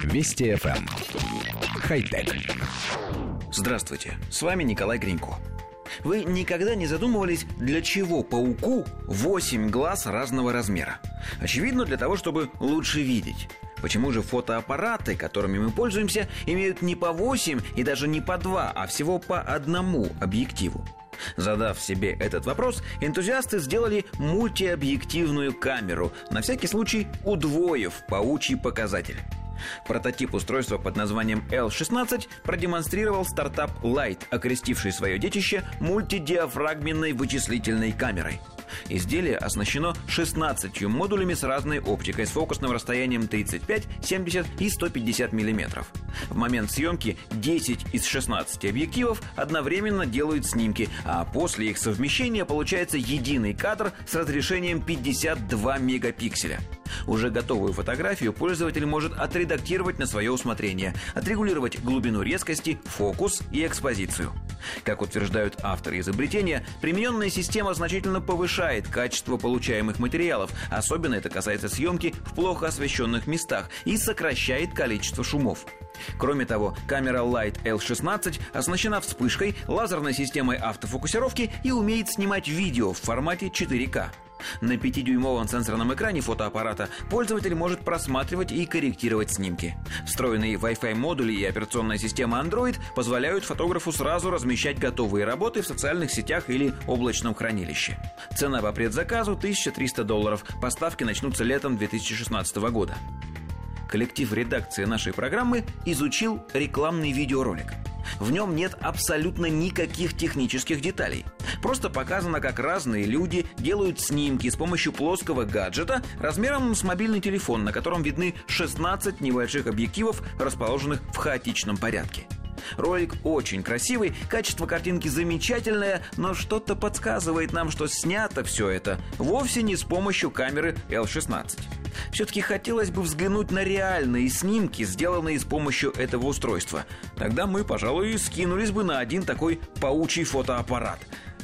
Вести FM. Эм. Хай-тек. Здравствуйте, с вами Николай Гринько. Вы никогда не задумывались, для чего пауку 8 глаз разного размера? Очевидно, для того, чтобы лучше видеть. Почему же фотоаппараты, которыми мы пользуемся, имеют не по 8 и даже не по 2, а всего по одному объективу? Задав себе этот вопрос, энтузиасты сделали мультиобъективную камеру, на всякий случай удвоив паучий показатель. Прототип устройства под названием L16 продемонстрировал стартап Light, окрестивший свое детище мультидиафрагменной вычислительной камерой – Изделие оснащено 16 модулями с разной оптикой с фокусным расстоянием 35, 70 и 150 мм. В момент съемки 10 из 16 объективов одновременно делают снимки, а после их совмещения получается единый кадр с разрешением 52 мегапикселя. Уже готовую фотографию пользователь может отредактировать на свое усмотрение, отрегулировать глубину резкости, фокус и экспозицию. Как утверждают авторы изобретения, примененная система значительно повышает качество получаемых материалов, особенно это касается съемки в плохо освещенных местах, и сокращает количество шумов. Кроме того, камера Light L16 оснащена вспышкой, лазерной системой автофокусировки и умеет снимать видео в формате 4К. На 5-дюймовом сенсорном экране фотоаппарата пользователь может просматривать и корректировать снимки. Встроенные Wi-Fi модули и операционная система Android позволяют фотографу сразу размещать готовые работы в социальных сетях или облачном хранилище. Цена по предзаказу 1300 долларов. Поставки начнутся летом 2016 года. Коллектив редакции нашей программы изучил рекламный видеоролик. В нем нет абсолютно никаких технических деталей. Просто показано, как разные люди делают снимки с помощью плоского гаджета размером с мобильный телефон, на котором видны 16 небольших объективов, расположенных в хаотичном порядке. Ролик очень красивый, качество картинки замечательное, но что-то подсказывает нам, что снято все это вовсе не с помощью камеры L16. Все-таки хотелось бы взглянуть на реальные снимки, сделанные с помощью этого устройства. Тогда мы, пожалуй, скинулись бы на один такой паучий фотоаппарат.